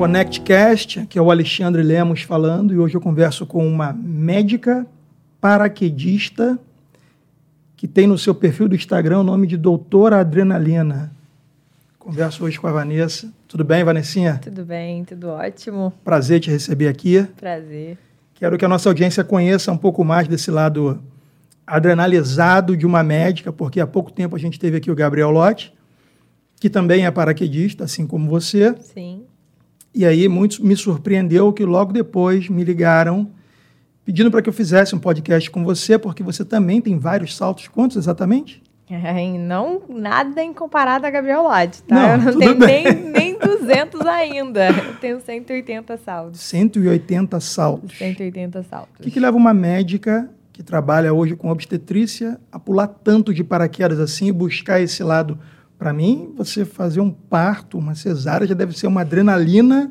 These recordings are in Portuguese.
ConnectCast, que é o Alexandre Lemos falando, e hoje eu converso com uma médica paraquedista que tem no seu perfil do Instagram o nome de Doutora Adrenalina. Converso hoje com a Vanessa. Tudo bem, Vanessinha? Tudo bem, tudo ótimo. Prazer te receber aqui. Prazer. Quero que a nossa audiência conheça um pouco mais desse lado adrenalizado de uma médica, porque há pouco tempo a gente teve aqui o Gabriel Lotti, que também é paraquedista, assim como você. Sim. E aí muitos me surpreendeu que logo depois me ligaram pedindo para que eu fizesse um podcast com você, porque você também tem vários saltos. Quantos exatamente? É, não nada em comparado a Gabriel Lodge, tá? Não, eu não tudo tenho bem. nem, nem 200 ainda. Eu tenho 180 saltos. 180 saltos. 180 saltos. O que, que leva uma médica que trabalha hoje com obstetrícia a pular tanto de paraquedas assim e buscar esse lado? Para mim, você fazer um parto, uma cesárea, já deve ser uma adrenalina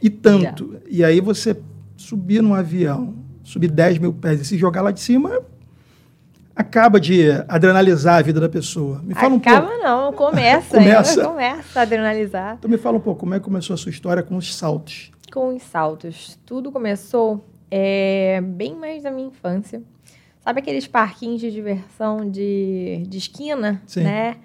e tanto. E aí você subir num avião, subir 10 mil pés e se jogar lá de cima, acaba de adrenalizar a vida da pessoa. Me fala Acaba um pouco. não, começa. Começa. Começa a adrenalizar. Então me fala um pouco, como é que começou a sua história com os saltos? Com os saltos. Tudo começou é, bem mais da minha infância. Sabe aqueles parquinhos de diversão de, de esquina, Sim. né?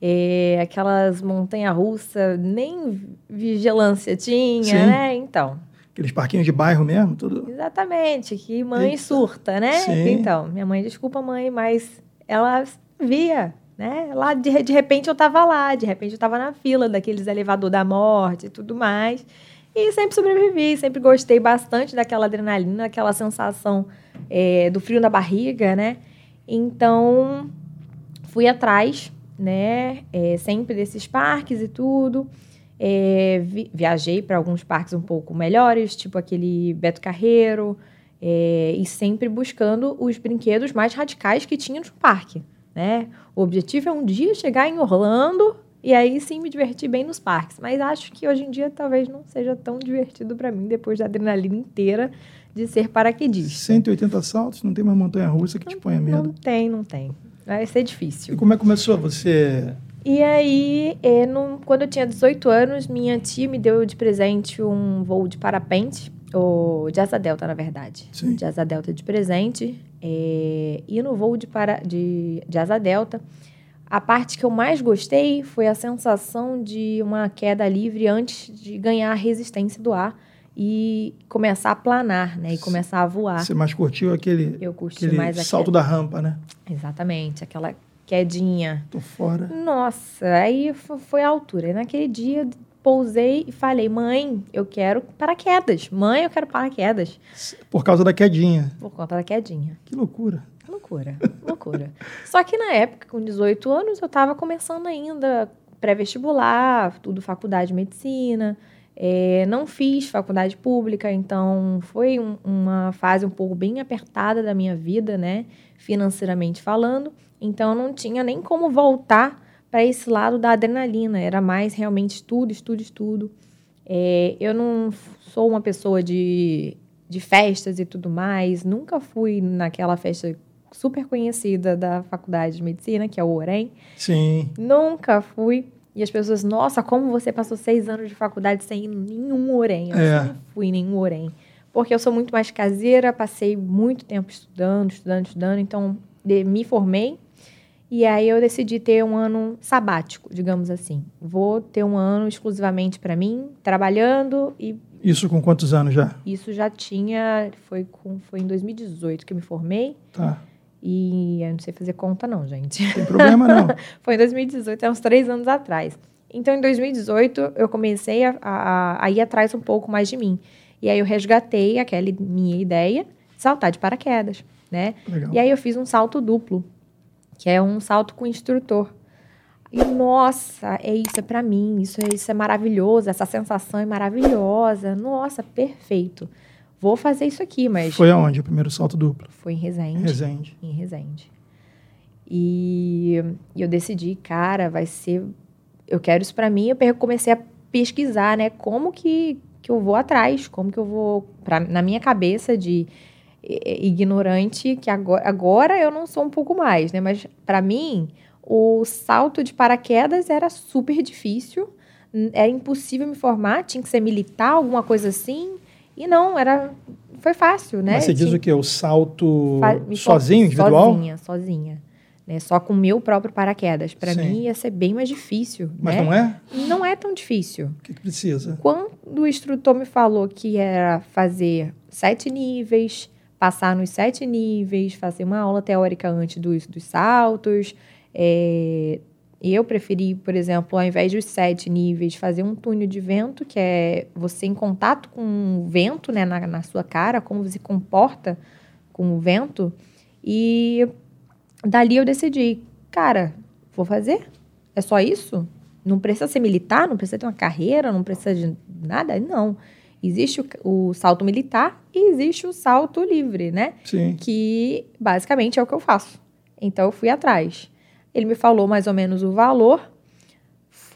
É, aquelas montanhas-russas, nem vigilância tinha, Sim. né? Então, Aqueles parquinhos de bairro mesmo, tudo. exatamente, que mãe Eita. surta, né? Sim. Então, minha mãe, desculpa mãe, mas ela via, né? Lá, de, de repente eu tava lá, de repente eu tava na fila daqueles elevador da morte e tudo mais. E sempre sobrevivi, sempre gostei bastante daquela adrenalina, aquela sensação é, do frio na barriga, né? Então, fui atrás, né? é, sempre desses parques e tudo. É, vi- viajei para alguns parques um pouco melhores, tipo aquele Beto Carreiro, é, e sempre buscando os brinquedos mais radicais que tinha no parque, né? O objetivo é um dia chegar em Orlando e aí sim me divertir bem nos parques. Mas acho que hoje em dia talvez não seja tão divertido para mim depois da adrenalina inteira de ser paraquedista. 180 saltos, não tem uma montanha russa que te ponha Não medo. tem, não tem. Vai ser E difícil. como é que começou? Você. E aí, é, quando eu tinha 18 anos, minha tia me deu de presente um voo de parapente, ou de asa delta, na verdade. Sim. De asa delta de presente. é, e no voo de, para, de, de asa delta, a parte que eu mais gostei foi a sensação de uma queda livre antes de ganhar a resistência do ar e começar a planar, né? E começar a voar. Você mais curtiu aquele, Eu curti aquele mais salto da rampa, né? Exatamente, aquela quedinha. Tô fora. Nossa, aí fo- foi a altura. E naquele dia pousei e falei: mãe, eu quero paraquedas. Mãe, eu quero paraquedas. Por causa da quedinha. Por conta da quedinha. Que loucura. Loucura, loucura. Só que na época, com 18 anos, eu estava começando ainda pré-vestibular, tudo faculdade de medicina. É, não fiz faculdade pública, então foi um- uma fase um pouco bem apertada da minha vida, né? Financeiramente falando. Então, eu não tinha nem como voltar para esse lado da adrenalina. Era mais realmente estudo, estudo, estudo. É, eu não sou uma pessoa de, de festas e tudo mais. Nunca fui naquela festa super conhecida da faculdade de medicina, que é o OREM. Sim. Nunca fui. E as pessoas, nossa, como você passou seis anos de faculdade sem ir nenhum OREM? Eu É. não fui em nenhum OREM. Porque eu sou muito mais caseira, passei muito tempo estudando, estudando, estudando. Então, de- me formei. E aí eu decidi ter um ano sabático, digamos assim. Vou ter um ano exclusivamente para mim, trabalhando e Isso com quantos anos já? isso já tinha, foi, com, foi em 2018 que eu me formei. Tá. E eu não sei fazer conta, não, gente. Não tem problema não. Foi em 2018, é uns três anos atrás. Então, em 2018, eu comecei a, a- a ir atrás um pouco mais de mim. E aí eu resgatei aquela minha ideia de saltar de paraquedas, né? Legal. E aí eu fiz um salto duplo, que é um salto com instrutor. E nossa, é isso, é pra mim, isso é, isso é maravilhoso, essa sensação é maravilhosa. Nossa, perfeito. Vou fazer isso aqui, mas Foi aonde o primeiro salto duplo? foi em Resende Resende. em Resende. E, e eu decidi, cara, vai ser. Eu quero isso pra mim. Eu comecei a pesquisar, né? Como que, que eu vou atrás, como que eu vou. Pra, na minha cabeça de ignorante, que agora, agora eu não sou um pouco mais, né? Mas pra mim, o salto de paraquedas era super difícil. Era impossível me formar, tinha que ser militar, alguma coisa assim. E não, era foi fácil, né? Mas você diz Tinha- o quê? O salto sozinho, individual? Sozinha, sozinha. Né? Só com o meu próprio paraquedas. Para mim ia ser bem mais difícil. Mas né? não é? Não é tão difícil. O que, que precisa? Quando o instrutor me falou que era fazer sete níveis, passar nos sete níveis, fazer uma aula teórica antes dos, dos saltos, é, eu preferi, por exemplo, ao invés dos sete níveis, fazer um túnel de vento, que é você em contato com o vento né, na, na sua cara, como você se comporta com o vento. E dali eu decidi, cara, vou fazer? É só isso? Não precisa ser militar, não precisa ter uma carreira, não precisa de nada? Não. Existe o, o salto militar e existe o salto livre, né? Sim. Que basicamente é o que eu faço. Então eu fui atrás. Ele me falou mais ou menos o valor.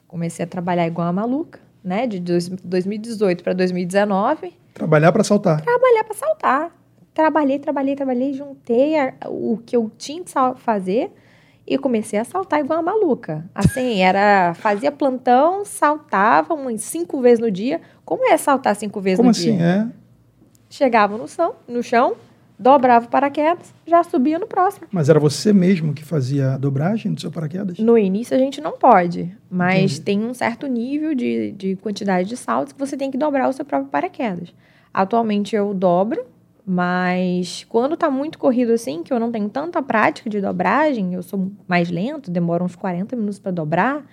Comecei a trabalhar igual uma maluca, né? De dois- 2018 para 2019 Trabalhar para saltar. trabalhar para saltar. Trabalhei, trabalhei, trabalhei, juntei a- o que eu tinha que fazer e comecei a saltar igual uma maluca. Assim, era fazia plantão, saltava umas cinco vezes no dia. Como é saltar cinco vezes Como no assim? dia? É? Chegava no chão, no chão, dobrava o paraquedas, já subia no próximo. Mas era você mesmo que fazia a dobragem do seu paraquedas? No início a gente não pode, mas Entendi. tem um certo nível de, de quantidade de saltos que você tem que dobrar o seu próprio paraquedas. Atualmente eu dobro, mas quando tá muito corrido assim, que eu não tenho tanta prática de dobragem, eu sou mais lento, demora uns 40 minutos para dobrar,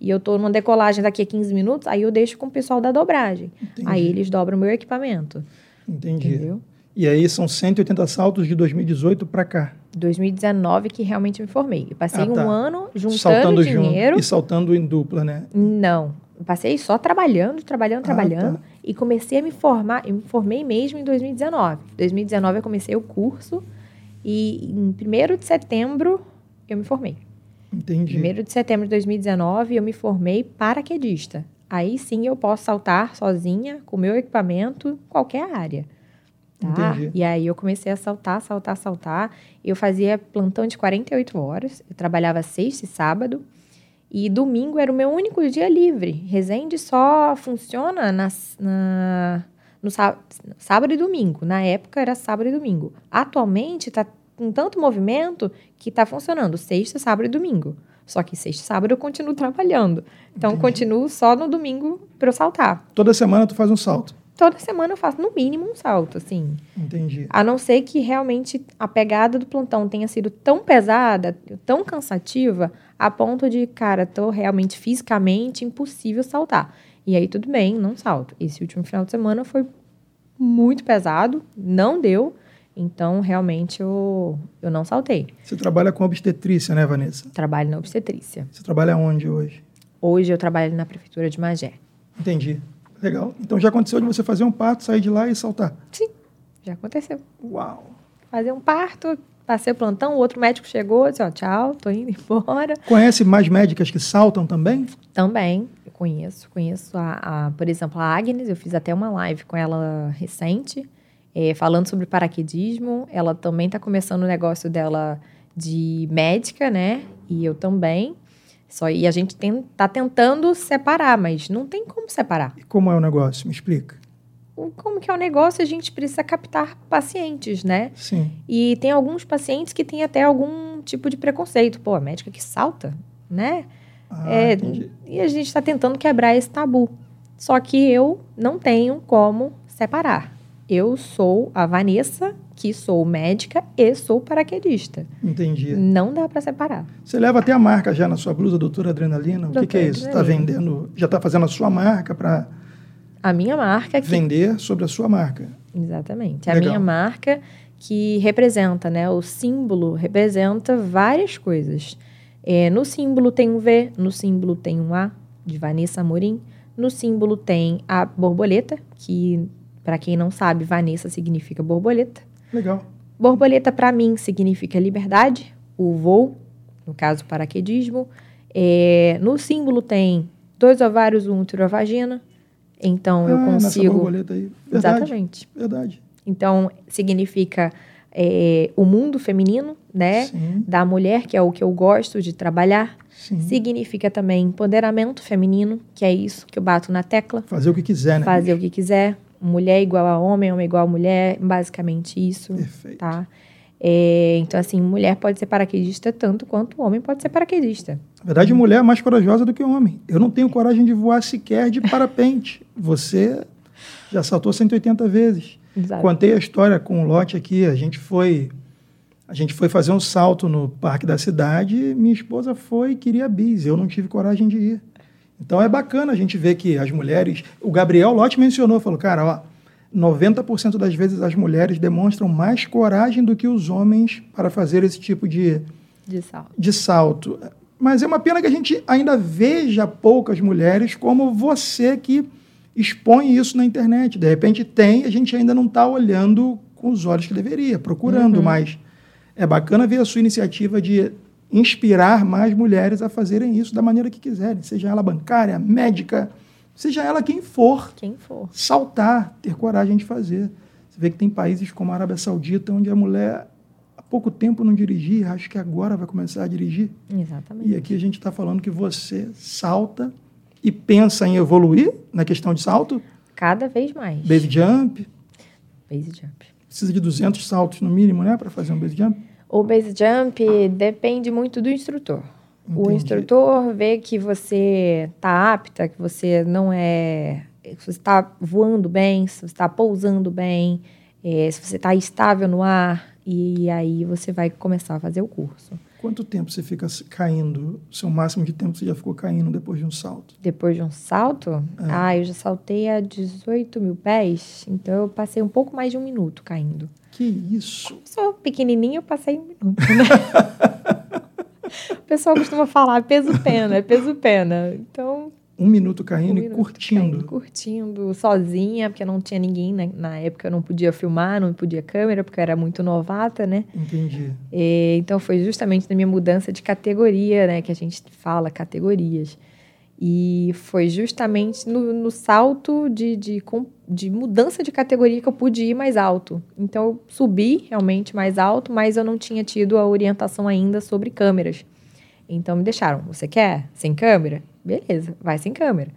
e eu tô numa decolagem daqui a 15 minutos, aí eu deixo com o pessoal da dobragem. Entendi. Aí eles dobram o meu equipamento. Entendi. Entendeu? E aí são 180 saltos de 2018 para cá. 2019 que realmente me formei. Eu passei Ah, tá. um ano juntando saltando dinheiro. junto e saltando em dupla, né? Não. Eu passei só trabalhando, trabalhando, Ah, trabalhando. tá. E comecei a me formar. Eu me formei mesmo em 2019. Em 2019 eu comecei o curso. E em 1 de setembro eu me formei. Entendi. 1 de setembro de 2019 eu me formei paraquedista. Aí sim eu posso saltar sozinha, com o meu equipamento, qualquer área. Tá? Entendi. E aí eu comecei a saltar, saltar, saltar. Eu fazia plantão de 48 horas. Eu trabalhava sexta e sábado. E domingo era o meu único dia livre. Resende só funciona nas- na, no sá- sábado e domingo. Na época era sábado e domingo. Atualmente está com tanto movimento que está funcionando sexta, sábado e domingo. Só que sexta e sábado eu continuo trabalhando. Então Entendi. continuo só no domingo para eu saltar. Toda semana tu faz um salto. Toda semana eu faço no mínimo um salto, assim. Entendi. A não ser que realmente a pegada do plantão tenha sido tão pesada, tão cansativa, a ponto de, cara, tô realmente fisicamente impossível saltar. E aí tudo bem, não salto. Esse último final de semana foi muito pesado, não deu. Então, realmente, eu, eu não saltei. Você trabalha com obstetrícia, né, Vanessa? Trabalho na obstetrícia. Você trabalha onde hoje? Hoje eu trabalho na prefeitura de Magé. Entendi. Legal. Então já aconteceu de você fazer um parto, sair de lá e saltar. Sim, já aconteceu. Uau. Fazer um parto, passei o plantão, o outro médico chegou, disse, ó, tchau, tô indo embora. Conhece mais médicas que saltam também? Também, eu conheço. Conheço, a, a, por exemplo, a Agnes. Eu fiz até uma live com ela recente, eh, falando sobre paraquedismo. Ela também está começando o negócio dela de médica, né? E eu também. Só, e a gente tem, tá tentando separar, mas não tem como separar. E como é o negócio? Me explica. O- Como que é o negócio? A gente precisa captar pacientes, né? Sim. E tem alguns pacientes que têm até algum tipo de preconceito. Pô, a médica que salta, né? Ah, É, entendi. e a gente está tentando quebrar esse tabu. Só que eu não tenho como separar. Eu sou a Vanessa, que sou médica e sou paraquedista. Entendi. Não dá para separar. Você leva até a marca já na sua blusa, doutora Adrenalina? O que, que é Doutora isso? Está vendendo, já está fazendo a sua marca para A minha marca que vender sobre a sua marca. Exatamente. A Legal. minha marca que representa, né? O símbolo representa várias coisas. É, no símbolo tem um V, no símbolo tem um A, de Vanessa Amorim. No símbolo tem a borboleta, que, para quem não sabe, Vanessa significa borboleta. Legal. Borboleta, para mim, significa liberdade, o voo, no caso, paraquedismo. É, no símbolo tem dois ovários, um útero a vagina. Então, eu ah, nessa consigo. borboleta aí. Verdade. Exatamente. Verdade. Então, significa é, o mundo feminino, né? Sim, Da mulher, que é o que eu gosto de trabalhar. sim. Significa também empoderamento feminino, que é isso que eu bato na tecla. Fazer o que quiser, né? Fazer o que quiser. Mulher igual a homem, homem igual a mulher. Basicamente isso, Perfeito. tá? É, então, assim, mulher pode ser paraquedista tanto quanto homem pode ser paraquedista. Na verdade, mulher é mais corajosa do que homem. Eu não tenho coragem de voar sequer de parapente. Você já saltou 180 vezes. Exato. Contei a história com o Lote aqui. A gente foi, a gente foi fazer um salto no parque da cidade. Minha esposa foi e queria bis. Eu não tive coragem de ir. Então é bacana a gente ver que as mulheres. O Gabriel Lote mencionou, falou, cara, ó, 90% das vezes as mulheres demonstram mais coragem do que os homens para fazer esse tipo de, De salto. de salto. Mas é uma pena que a gente ainda veja poucas mulheres como você que expõe isso na internet. De repente tem, a gente ainda não está olhando com os olhos que deveria, procurando, mas é bacana ver a sua iniciativa de inspirar mais mulheres a fazerem isso da maneira que quiserem, seja ela bancária, médica, seja ela quem for Quem for. saltar, ter coragem de fazer. Você vê que tem países como a Arábia Saudita, onde a mulher há pouco tempo não dirigia, acho que agora vai começar a dirigir. Exatamente. E aqui a gente está falando que você salta e pensa em evoluir na questão de salto, Cada vez mais. base jump, Base jump. precisa de 200 saltos no mínimo, né, para fazer um base jump. O base jump depende muito do instrutor. O Entendi. instrutor vê que você está apta, que você não é. Se você está voando bem, se você está pousando bem, eh, se você está estável no ar, e aí você vai começar a fazer o curso. Quanto tempo você fica caindo? O seu máximo de tempo que você já ficou caindo depois de um salto? Depois de um salto, ah, eu já saltei a 18 mil pés, então eu passei um pouco mais de um minuto caindo. Que isso? Sou pequenininha, eu passei um minuto, né? o pessoal costuma falar peso pena, é peso pena. Então, Um minuto caindo um e minuto curtindo. caindo, curtindo, sozinha, porque não tinha ninguém na, na época, eu não podia filmar, não podia câmera, porque eu era muito novata, né? Entendi. E, então foi justamente na minha mudança de categoria, né, que a gente fala categorias. E foi justamente no, no salto de, de, de mudança de categoria que eu pude ir mais alto. Então eu subi realmente mais alto, mas eu não tinha tido a orientação ainda sobre câmeras. Então me deixaram, você quer sem câmera? Beleza, vai sem câmera.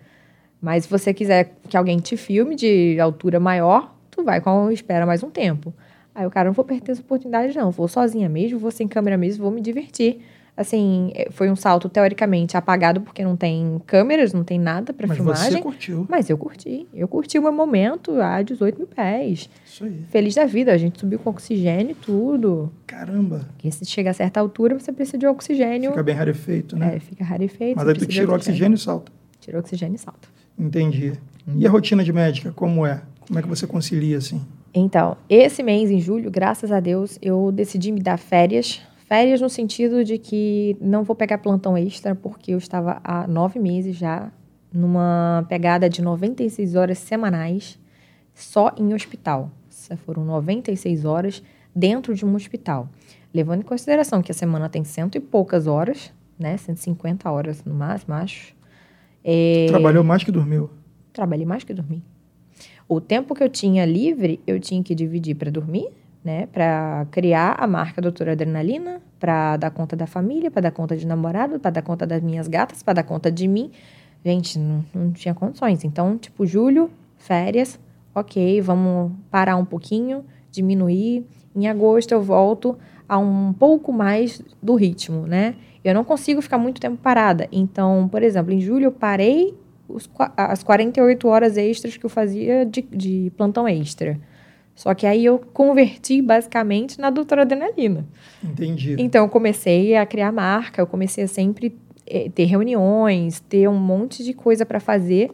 Mas se você quiser que alguém te filme de altura maior, tu vai com espera mais um tempo. Aí o cara, não vou perder essa oportunidade não, vou sozinha mesmo, vou sem câmera mesmo, vou me divertir. Assim, eh, foi um salto teoricamente apagado porque não tem câmeras, não tem nada para Mas filmagem. você curtiu. Mas eu curti. Eu curti o meu momento a 18 mil pés. Isso aí. Feliz da vida, a gente subiu com oxigênio e tudo. Caramba. Porque se chega a certa altura, você precisa de oxigênio. Fica bem rarefeito, né? É, fica rarefeito. Mas aí tu tira o oxigênio e salta. Tirou oxigênio e salta. Entendi. E a rotina de médica, como é? Como é que você concilia assim? Então, esse mês, em julho, graças a Deus, eu decidi me dar férias. Férias no sentido de que não vou pegar plantão extra, porque eu estava há nove meses já numa pegada de 96 horas semanais só em hospital. Foram 96 horas dentro de um hospital. Levando em consideração que a semana tem cento e poucas horas, né? 150 horas no máximo, acho. É, Trabalhou mais que dormiu. trabalhei mais que dormir. O tempo que eu tinha livre, eu tinha que dividir para dormir, né? Para criar a marca Doutora Adrenalina, para dar conta da família, para dar conta de namorado, para dar conta das minhas gatas, para dar conta de mim. Gente, não, não tinha condições. Então, tipo, julho, férias, ok, vamos parar um pouquinho, diminuir. Em agosto eu volto a um pouco mais do ritmo, né? Eu não consigo ficar muito tempo parada. Então, por exemplo, em julho eu parei os as 48 horas extras que eu fazia de, de plantão extra. Só que aí eu converti basicamente na doutora adrenalina. Entendi. Então eu comecei a criar marca, eu comecei a sempre eh, ter reuniões, ter um monte de coisa para fazer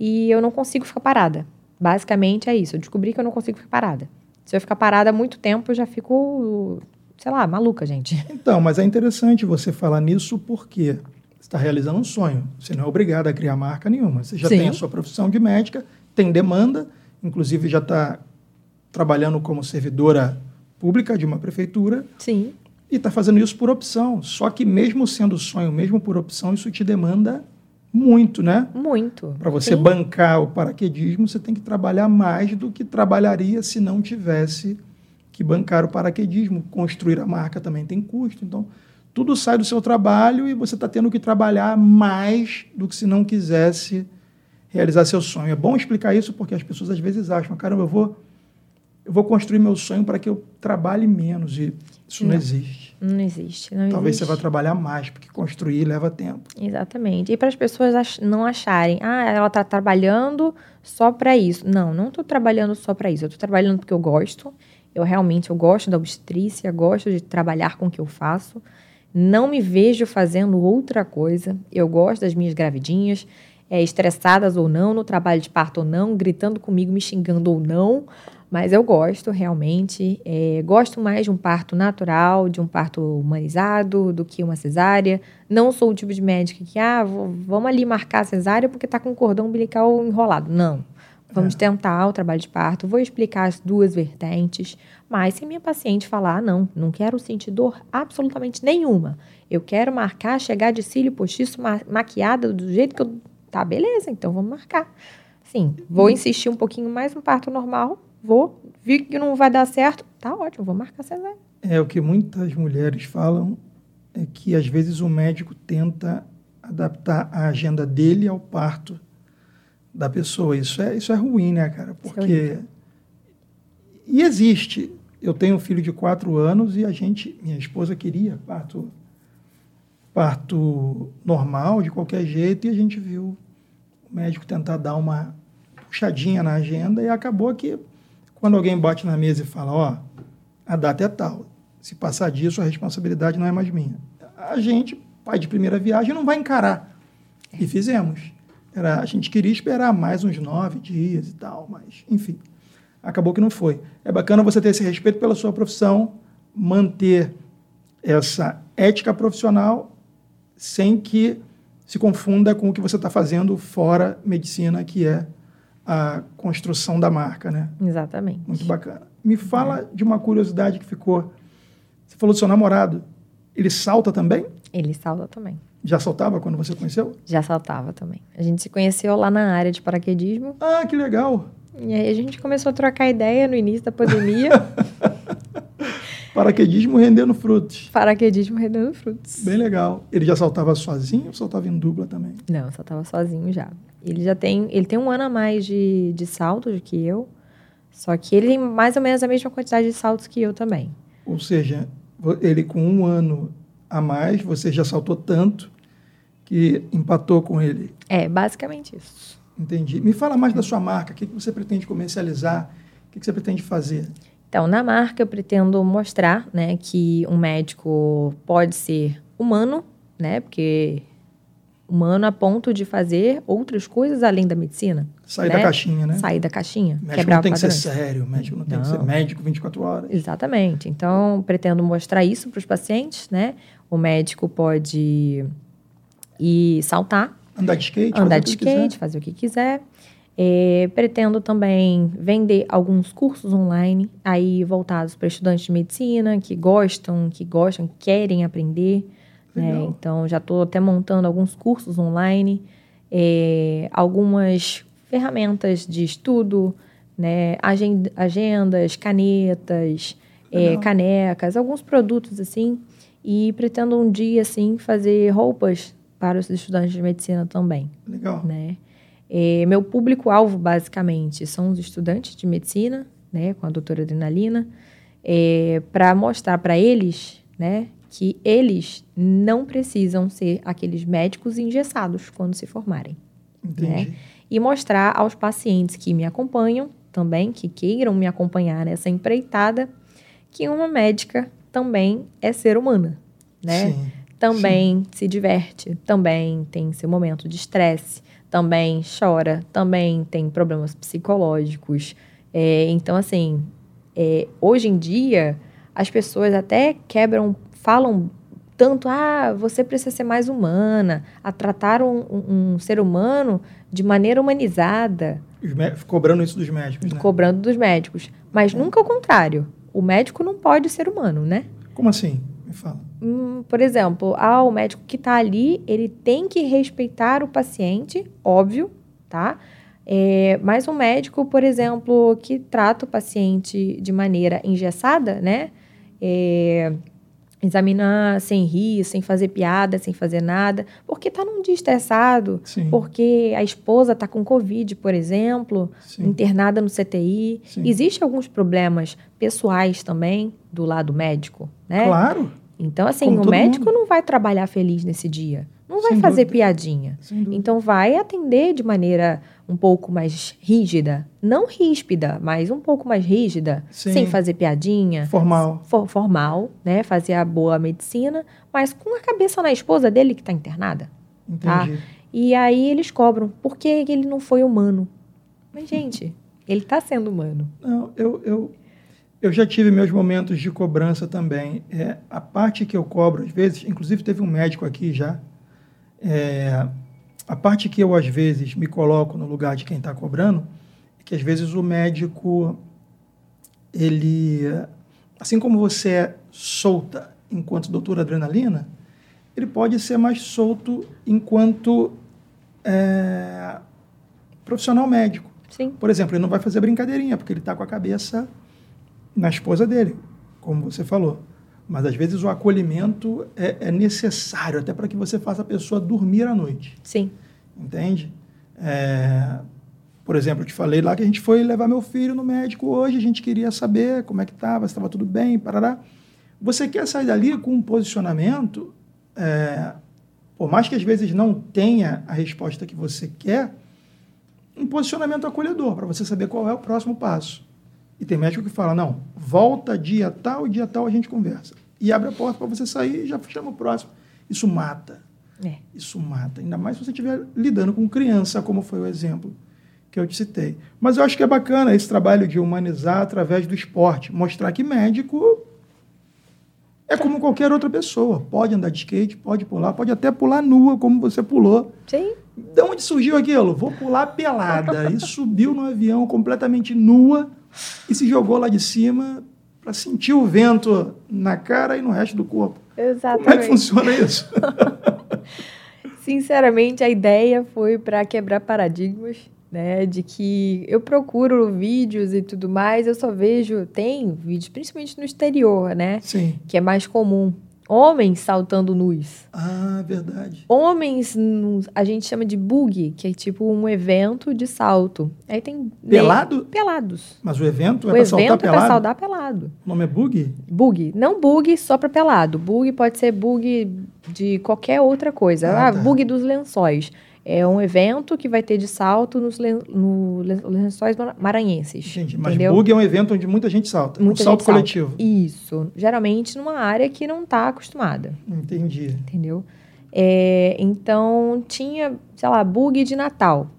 e eu não consigo ficar parada. Basicamente é isso. Eu descobri que eu não consigo ficar parada. Se eu ficar parada há muito tempo, eu já fico, sei lá, maluca, gente. Então, mas é interessante você falar nisso porque você está realizando um sonho. Você não é obrigado a criar marca nenhuma. Você já Sim. tem a sua profissão de médica, tem demanda, inclusive já está trabalhando como servidora pública de uma prefeitura Sim. e está fazendo isso por opção. Só que mesmo sendo sonho, mesmo por opção, isso te demanda muito, né? Muito. Para você Sim. bancar o paraquedismo, você tem que trabalhar mais do que trabalharia se não tivesse que bancar o paraquedismo. Construir a marca também tem custo. Então, tudo sai do seu trabalho e você está tendo que trabalhar mais do que se não quisesse realizar seu sonho. É bom explicar isso porque as pessoas às vezes acham, caramba, eu vou, eu vou construir meu sonho para que eu trabalhe menos. E isso não, não existe. Não existe. Não Talvez existe. você vá trabalhar mais, porque construir leva tempo. Exatamente. E para as pessoas não acharem, ah, ela está trabalhando só para isso. Não, não estou trabalhando só para isso. Eu estou trabalhando porque eu gosto eu realmente eu gosto da obstetrícia, gosto de trabalhar com o que eu faço. Não me vejo fazendo outra coisa. Eu gosto das minhas gravidinhas, é, estressadas ou não, no trabalho de parto ou não, gritando comigo, me xingando ou não. Mas eu gosto realmente. É, gosto mais de um parto natural, de um parto humanizado, do que uma cesárea. Não sou o tipo de médica que, ah, vou, vamos ali marcar a cesárea porque está com o cordão umbilical enrolado. Não. Vamos é. tentar o trabalho de parto, vou explicar as duas vertentes, mas se minha paciente falar, não, não quero sentir dor absolutamente nenhuma, eu quero marcar, chegar de cílio postiço ma maquiada do jeito que eu. Tá, beleza, então vamos marcar. Sim, vou insistir um pouquinho mais no parto normal, vou, vi que não vai dar certo, tá ótimo, vou marcar cesárea. É, o que muitas mulheres falam é que às vezes o médico tenta adaptar a agenda dele ao parto da pessoa. Isso é, isso é ruim, né, cara? Porque. E existe. Eu tenho um filho de quatro anos e a gente, minha esposa queria parto, parto normal, de qualquer jeito, e a gente viu o médico tentar dar uma puxadinha na agenda e acabou que quando alguém bate na mesa e fala, ó, a data é tal, se passar disso a responsabilidade não é mais minha. A gente, pai de primeira viagem, não vai encarar. E fizemos. Era, a gente queria esperar mais uns nove dias e tal, mas, enfim, acabou que não foi. É bacana você ter esse respeito pela sua profissão, manter essa ética profissional sem que se confunda com o que você está fazendo fora medicina, que é a construção da marca, né? Exatamente. Muito bacana. Me fala é. de uma curiosidade que ficou. Você falou do seu namorado. Ele salta também? Ele salta também. Já saltava quando você conheceu? Já saltava também. A gente se conheceu lá na área de paraquedismo. Ah, que legal! E aí a gente começou a trocar ideia no início da pandemia. paraquedismo rendendo frutos. Paraquedismo rendendo frutos. Bem legal. Ele já saltava sozinho ou saltava em dupla também? Não, saltava sozinho já. Ele já tem, ele tem um ano a mais de, de saltos do que eu. Só que ele tem mais ou menos a mesma quantidade de saltos que eu também. Ou seja, ele com um ano a mais, você já saltou tanto que empatou com ele. É, basicamente isso. Entendi. Me fala mais da sua marca. O que, você pretende comercializar? O que, você pretende fazer? Então, na marca eu pretendo mostrar né, que um médico pode ser humano, né? Porque humano a ponto de fazer outras coisas além da medicina. Sair né? da caixinha, né? Sair da caixinha. O médico não tem que ser sério, o médico não, não, tem que ser médico 24 horas. Exatamente. Então, pretendo mostrar isso para os pacientes, né? O médico pode e saltar. Andar de skate? Andar de skate, fazer o que quiser. É, pretendo também vender alguns cursos online, aí voltados para estudantes de medicina que gostam, que gostam, querem aprender. Né? Então, já estou até montando alguns cursos online, é, algumas ferramentas de estudo, né? agendas, canetas, é, canecas, alguns produtos assim. E pretendo um dia, assim, fazer roupas para os estudantes de medicina também. Legal. Né? É, meu público-alvo, basicamente, são os estudantes de medicina, né, com a doutora Adrenalina, é, para mostrar para eles né, que eles não precisam ser aqueles médicos engessados quando se formarem. Entendi. Né? E mostrar aos pacientes que me acompanham também, que queiram me acompanhar nessa empreitada, que uma médica também é ser humana, né? Sim também Sim. se diverte, também tem seu momento de estresse, também chora, também tem problemas psicológicos. É, então, assim, é, hoje em dia, as pessoas até quebram, falam tanto, ah, você precisa ser mais humana, a tratar um, um, um ser humano de maneira humanizada. Cobrando isso dos médicos, né? Cobrando dos médicos. Mas é. nunca o contrário. O médico não pode ser humano, né? Como assim? Me fala. Hum, por exemplo, ah, o médico que está ali, ele tem que respeitar o paciente, óbvio, tá? É, mas um médico, por exemplo, que trata o paciente de maneira engessada, né? É, examinar sem rir, sem fazer piada, sem fazer nada, porque tá num dia estressado, Sim. porque a esposa tá com Covid, por exemplo, Sim. internada no CTI. Sim. Existem alguns problemas pessoais também do lado médico, né? Claro, Então, assim, Como o médico mundo. não vai trabalhar feliz nesse dia. Não vai Sem fazer dúvida. piadinha. Então, vai atender de maneira um pouco mais rígida. Não ríspida, mas um pouco mais rígida. Sim. Sem fazer piadinha. Formal. For- formal, né? Fazer a boa medicina, mas com a cabeça na esposa dele que está internada. Entendi. E aí eles cobram. Por que ele não foi humano? Mas, gente, ele está sendo humano. Não, eu, eu, eu já tive meus momentos de cobrança também. É, a parte que eu cobro, às vezes, inclusive teve um médico aqui já, é, a parte que eu, às vezes, me coloco no lugar de quem está cobrando, é que, às vezes, o médico, ele, assim como você é solta enquanto doutor adrenalina, ele pode ser mais solto enquanto é, profissional médico. Sim. Por exemplo, ele não vai fazer brincadeirinha, porque ele está com a cabeça na esposa dele, como você falou. Mas às vezes o acolhimento é, é necessário até para que você faça a pessoa dormir à noite, Sim. entende? É, por exemplo, eu te falei lá que a gente foi levar meu filho no médico hoje, a gente queria saber como é que estava, se estava tudo bem, parará. Você quer sair dali com um posicionamento, é, por mais que às vezes não tenha a resposta que você quer, um posicionamento acolhedor, para você saber qual é o próximo passo. E tem médico que fala, não, volta dia tal, dia tal a gente conversa. E abre a porta para você sair e já chama o próximo. Isso mata. É. Isso mata. Ainda mais se você estiver lidando com criança, como foi o exemplo que eu te citei. Mas eu acho que é bacana esse trabalho de humanizar através do esporte. Mostrar que médico é como qualquer outra pessoa. Pode andar de skate, pode pular, pode até pular nua, como você pulou. Sim. De onde surgiu aquilo? Vou pular pelada. E subiu no avião completamente nua e se jogou lá de cima para sentir o vento na cara e no resto do corpo. Como é que Exatamente. funciona isso? Sinceramente, a ideia foi para quebrar paradigmas, né? De que eu procuro vídeos e tudo mais, eu só vejo, tem vídeos, principalmente no exterior, né? Sim. Que é mais comum. Homens saltando nus. Ah, verdade. Homens, a gente chama de bug, que é tipo um evento de salto. Aí tem. Pelado? Pelados. Mas o evento o é saltar evento é pra pelado? saltar pelado. O nome é bug? Bug. Não bug só pra pelado. Bug pode ser bug de qualquer outra coisa. Ah, Ah, tá. bug dos lençóis. É um evento que vai ter de salto nos len no len- lençóis mara- maranhenses. Entendi. Mas entendeu? bug é um evento onde muita gente salta. Muita um salto gente salta. coletivo. Isso. Geralmente numa área que não tá acostumada. Entendi. Entendeu? É, então tinha, sei lá, bug de Natal.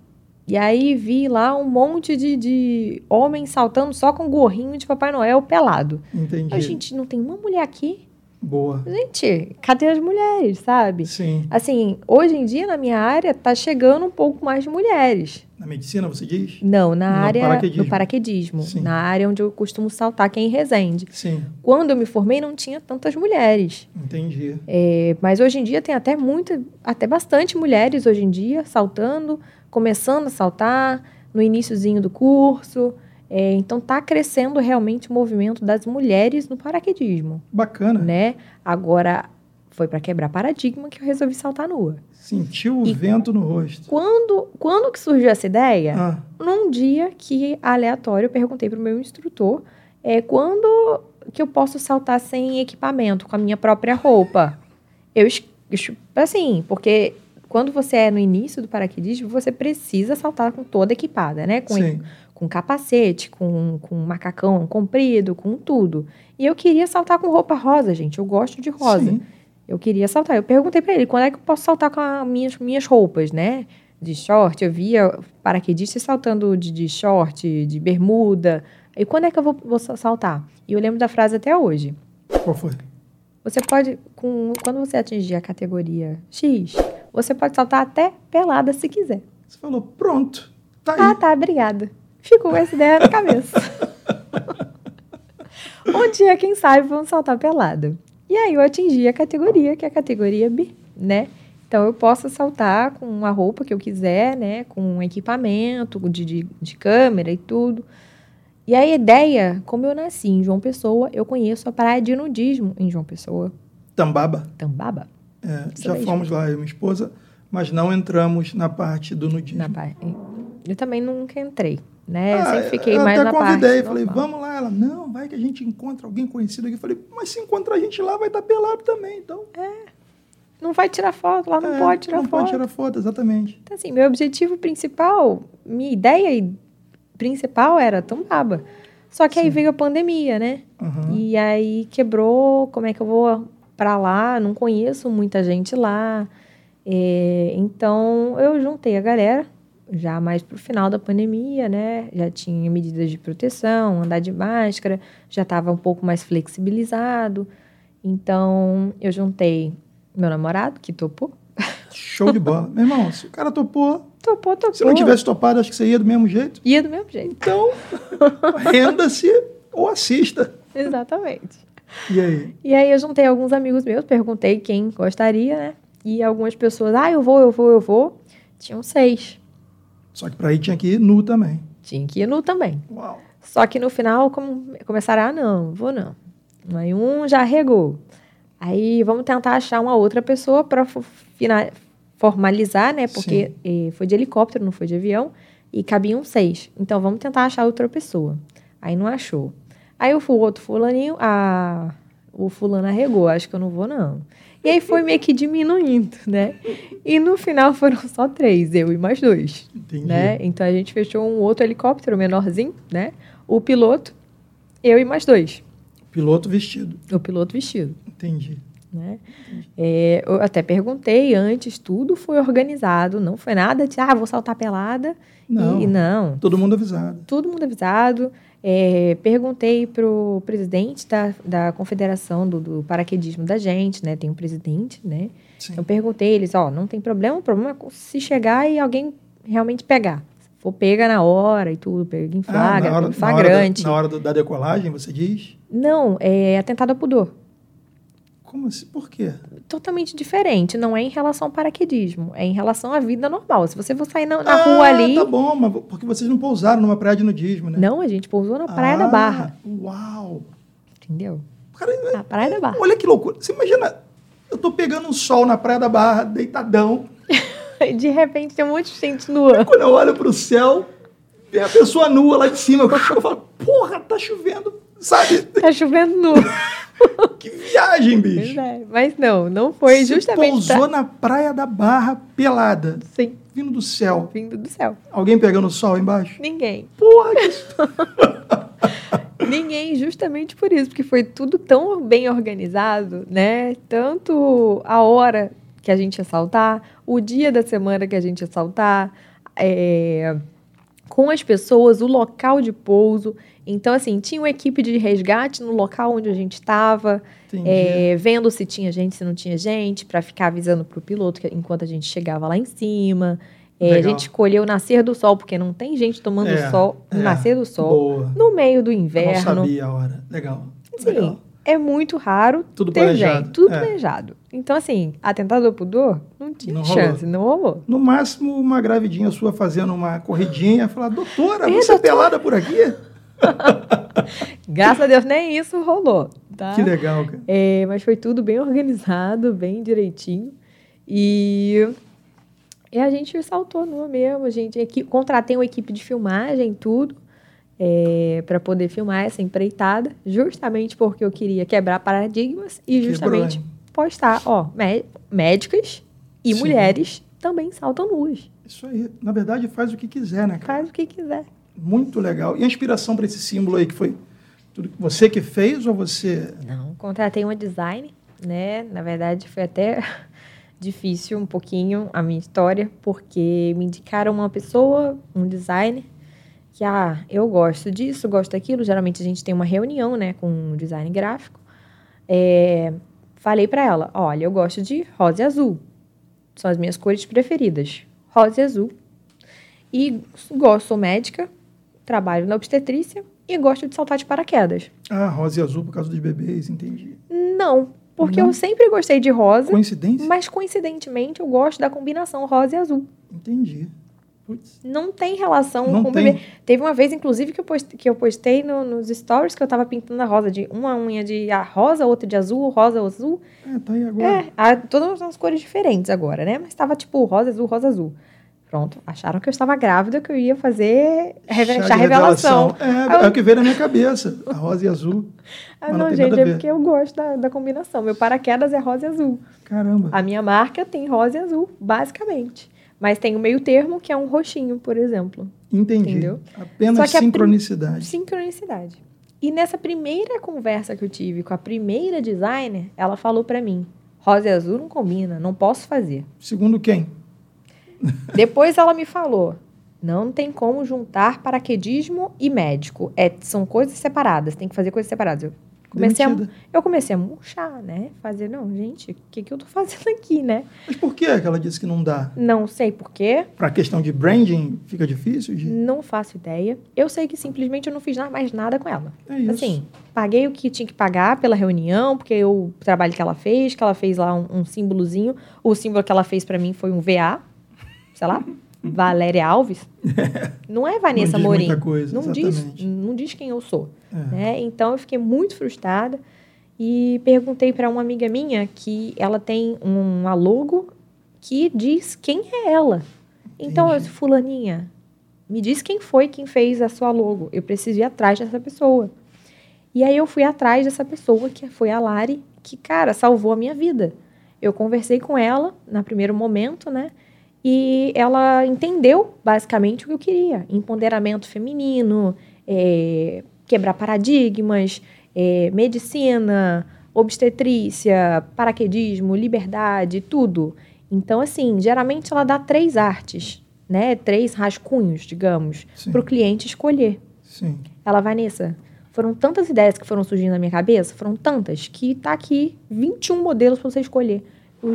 E aí vi lá um monte de, de homens saltando só com gorrinho de Papai Noel pelado. Entendi. A gente não tem uma mulher aqui. Boa. Gente, cadê as mulheres, sabe? Sim. Assim, hoje em dia na minha área tá chegando um pouco mais de mulheres. Na medicina, você diz? Não, na No área paraquedismo. do paraquedismo, Sim. na área onde eu costumo saltar, que é em Resende. Sim. Quando eu me formei não tinha tantas mulheres. Entendi. É, mas hoje em dia tem até muita, até bastante mulheres hoje em dia saltando, começando a saltar no iniciozinho do curso. É, então tá crescendo realmente o movimento das mulheres no paraquedismo, Bacana. né? Agora foi para quebrar paradigma que eu resolvi saltar nua. Sentiu o E- vento no rosto. Quando, quando que surgiu essa ideia? Ah, Num dia que aleatório eu perguntei pro meu instrutor, é quando que eu posso saltar sem equipamento, com a minha própria roupa. Eu assim, porque quando você é no início do paraquedismo, você precisa saltar com toda equipada, né? Com, sim. Com capacete, com, com macacão comprido, com tudo. E eu queria saltar com roupa rosa, gente. Eu gosto de rosa. Sim. Eu queria saltar. Eu perguntei pra ele quando é que eu posso saltar com as minhas, minhas roupas, né? De short. Eu via paraquedistas saltando de, de short, de bermuda. E quando é que eu vou, vou saltar? E eu lembro da frase até hoje. Qual foi? Você pode, com, quando você atingir a categoria X, você pode saltar até pelada se quiser. Você falou, pronto. Tá aí. Ah, tá, obrigada. Ficou com essa ideia na cabeça. um dia, quem sabe, vamos saltar pelada. E aí eu atingi a categoria, que é a categoria B, né? Então eu posso saltar com uma roupa que eu quiser, né? Com um equipamento de, de, de câmera e tudo. E a ideia, como eu nasci em João Pessoa, eu conheço a praia de nudismo em João Pessoa. Tambaba? Tambaba. É, já fomos lá, eu e minha esposa, mas não entramos na parte do nudismo. Na parte. Eu também nunca entrei, né? Ah, eu sempre fiquei eu mais até na parte. convidei, falei, normal. vamos lá. Ela, não, vai que a gente encontra alguém conhecido aqui. Eu falei, mas se encontrar a gente lá, vai estar pelado também. Então, Não vai tirar foto, lá não é, pode tirar não foto. pode tirar foto, exatamente. Então, assim, meu objetivo principal, minha ideia principal era Tambaba. Só que aí veio a pandemia, né? Uhum. E aí quebrou, como é que eu vou pra lá? Não conheço muita gente lá. É, então eu juntei a galera, já mais pro final da pandemia, né? Já tinha medidas de proteção, andar de máscara, já estava um pouco mais flexibilizado. Então eu juntei meu namorado, que topou. Show de bola. Meu irmão, se o cara topou, Topou, topou. se não tivesse topado, acho que você ia do mesmo jeito. Ia do mesmo jeito. Então, renda-se ou assista. Exatamente. E aí? E aí eu juntei alguns amigos meus, perguntei quem gostaria, né? E algumas pessoas, ah, eu vou, eu vou, eu vou. Tinham seis. Só que pra ir tinha que ir nu também. Tinha que ir nu também. Uau. Só que no final com- começaram, ah, não, vou não. Aí um já regou. Aí vamos tentar achar uma outra pessoa para formalizar, né? Porque eh, foi de helicóptero, não foi de avião. E cabiam seis. Então vamos tentar achar outra pessoa. Aí não achou. Aí o outro fulaninho, a, o fulano arregou, acho que eu não vou não. E aí foi meio que diminuindo, né? E no final foram só três, eu e mais dois Entendi. né? Então a gente fechou um outro helicóptero menorzinho, né? O piloto, eu e mais dois. Piloto vestido. O piloto vestido, Entendi. né? É, eu até perguntei antes, tudo foi organizado, não foi nada de, ah, vou saltar pelada. Não. E, não, Todo mundo avisado. todo mundo avisado. É, perguntei pro presidente da, da confederação do, do paraquedismo da gente, né? Tem um presidente, né? Sim. Então perguntei eles, ó, não tem problema, o problema é se chegar e alguém realmente pegar. Se for pega na hora e tudo, pega em Ah, flagra, na hora, em flagrante. Na hora, da, na hora do- da decolagem, você diz? Não, é atentado ao pudor. Como assim? Por quê? Totalmente diferente. Não é em relação ao paraquedismo, é em relação à vida normal. Se você for sair na, na ah, rua ali. tá bom, mas porque vocês não pousaram numa praia de nudismo, né? Não, a gente pousou na Praia Ah, da Barra. Uau! Entendeu? Cara, Na Praia da Barra. olha que loucura. Você imagina, eu tô pegando um sol na Praia da Barra, deitadão. E de repente tem um monte de gente nua. Quando eu olho pro céu, vem a pessoa nua lá de cima. Eu falo, porra, tá chovendo. Sabe? Tá chovendo nu. Que viagem, bicho. é. Mas não, não foi Você justamente. pousou na Praia da Barra pelada, Sim, vindo do céu. vindo do céu. Alguém pegando sol embaixo? Ninguém. Porra, que... Ninguém, justamente por isso, porque foi tudo tão bem organizado, né? Tanto a hora que a gente ia saltar, o dia da semana que a gente ia saltar, é, com as pessoas, o local de pouso. Então, assim, tinha uma equipe de resgate no local onde a gente estava, é, vendo se tinha gente, se não tinha gente, para ficar avisando para o piloto que- enquanto a gente chegava lá em cima. É, a gente escolheu o nascer do sol, porque não tem gente tomando É, sol no é. nascer do sol, Boa. no meio do Eu não inverno. sabia a hora. Legal. Assim, Legal. é muito raro Tudo ter planejado. gente, tudo É. planejado. Então, assim, atentado ao pudor, não tinha Não rolou. chance, não rolou. No máximo, uma gravidinha sua fazendo uma corridinha, falar, doutora, É, você é doutora." pelada por aqui? Graças a Deus, nem isso rolou, tá? Que legal, cara. É, mas foi tudo bem organizado, bem direitinho. E, e a gente saltou nua mesmo. A gente equi- contratei uma equipe de filmagem, tudo, para poder filmar essa empreitada, justamente porque eu queria quebrar paradigmas e justamente hein? postar, ó, mé- médicas e Sim. mulheres também saltam nuas. Isso aí. Na verdade, faz o que quiser, né, cara? Faz o que quiser. Muito legal. E a inspiração para esse símbolo aí que foi tudo você que fez ou você. Não, contratei uma design, né? Na verdade, foi até difícil um pouquinho a minha história, porque me indicaram uma pessoa, um designer, que, ah, eu gosto disso, gosto daquilo. Geralmente a gente tem uma reunião, né, com um design gráfico. É, falei para ela, olha, eu gosto de rosa e azul. São as minhas cores preferidas, rosa e azul. E gosto, sou médica, trabalho na obstetrícia e gosto de saltar de paraquedas. Ah, rosa e azul por causa dos bebês, entendi. Não, Porque Não. eu sempre gostei de rosa, Coincidência? mas coincidentemente eu gosto da combinação rosa e azul. Entendi. Putz. Não tem relação Não com tem. bebê. Teve uma vez, inclusive, que eu postei, que eu postei no- nos stories que eu tava pintando a rosa de uma unha de a rosa, outra de azul, rosa, azul. É, tá aí agora. É, a, todas as cores diferentes agora, né? Mas tava tipo rosa, azul, rosa, azul. Pronto, acharam que eu estava grávida, que eu ia fazer reve Chá chá revelação. É, é o que veio na minha cabeça. A rosa e azul. Ah, não, tem gente, é porque eu gosto da, da combinação. Meu paraquedas é rosa e azul. Caramba. A minha marca tem rosa e azul, basicamente. Mas tem o meio termo, que é um roxinho, por exemplo. Entendi. Entendeu? Apenas sincronicidade. Sincronicidade. E nessa primeira conversa que eu tive com a primeira designer, ela falou pra mim: rosa e azul não combina, não posso fazer. Segundo quem? Depois ela me falou: não tem como juntar paraquedismo e médico. É, são coisas separadas, tem que fazer coisas separadas. Eu comecei, a, eu comecei a murchar, né? Fazer, não, gente, o que, que eu tô fazendo aqui, né? Mas por que que ela disse que não dá? Não sei porquê, Pra questão de branding, fica difícil de... não faço ideia. Eu sei que simplesmente eu não fiz mais nada com ela. É isso. Assim, paguei o que tinha que pagar pela reunião, porque o trabalho que ela fez, que ela fez lá um, um símbolozinho. O símbolo que ela fez pra mim foi um VA, sei lá, Valéria Alves. Não é Vanessa diz Morim. muita coisa, não diz, não diz quem eu sou, É. né? Então eu fiquei muito frustrada e perguntei pra uma amiga minha que ela tem uma logo que diz quem é ela. Então eu Entendi. disse, fulaninha, me diz quem foi quem fez a sua logo. Eu preciso ir atrás dessa pessoa. E aí eu fui atrás dessa pessoa, que foi a Lari, que, cara, salvou a minha vida. Eu conversei com ela no primeiro momento, né? E ela entendeu basicamente o que eu queria: empoderamento feminino, é, quebrar paradigmas, é, medicina, obstetrícia, paraquedismo, liberdade, tudo. Então, assim, geralmente ela dá três artes, né? Três rascunhos, digamos, para o cliente escolher. Sim. Ela, Vanessa, foram tantas ideias que foram surgindo na minha cabeça, foram tantas, que tá aqui 21 modelos para você escolher.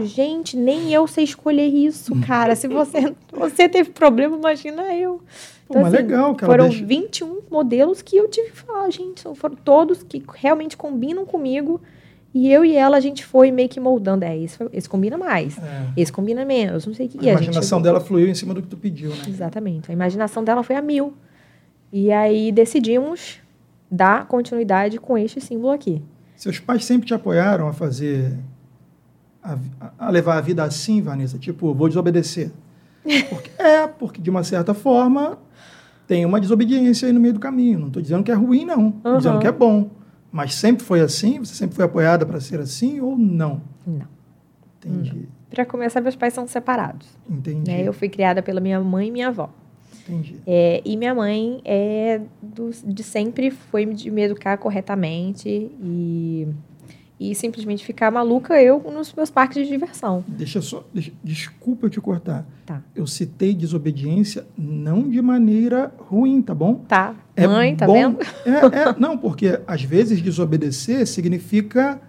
Gente, nem eu sei escolher isso, cara. Se você, você teve problema, imagina eu. Pô, mas legal que ela Foram deixa- 21 modelos que eu tive que falar, gente, foram todos que realmente combinam comigo. E eu e ela, a gente foi meio que moldando. É, esse, esse combina mais, É. esse combina menos, não sei o que. A a gente imaginação chegou- dela fluiu em cima do que tu pediu, né? Exatamente. A imaginação dela foi a mil. E aí decidimos dar continuidade com este símbolo aqui. Seus pais sempre te apoiaram a fazer... A, a levar a vida assim, Vanessa? Tipo, vou desobedecer. Porque- é, porque de uma certa forma tem uma desobediência aí no meio do caminho. Não estou dizendo que é ruim, não. Estou Aham. dizendo que é bom. Mas sempre foi assim? Você sempre foi apoiada para ser assim ou não? Não. Entendi. Para começar, meus pais são separados. Entendi. Né? Eu fui criada pela minha mãe e minha avó. Entendi. É, e minha mãe é do- de sempre foi de me educar corretamente e, e simplesmente ficar maluca eu nos meus parques de diversão. Deixa só. deixa- desculpa eu te cortar. Tá. Eu citei desobediência não de maneira ruim, tá bom? Tá? É mãe, tá bom- vendo? É, é, não, porque às vezes desobedecer significa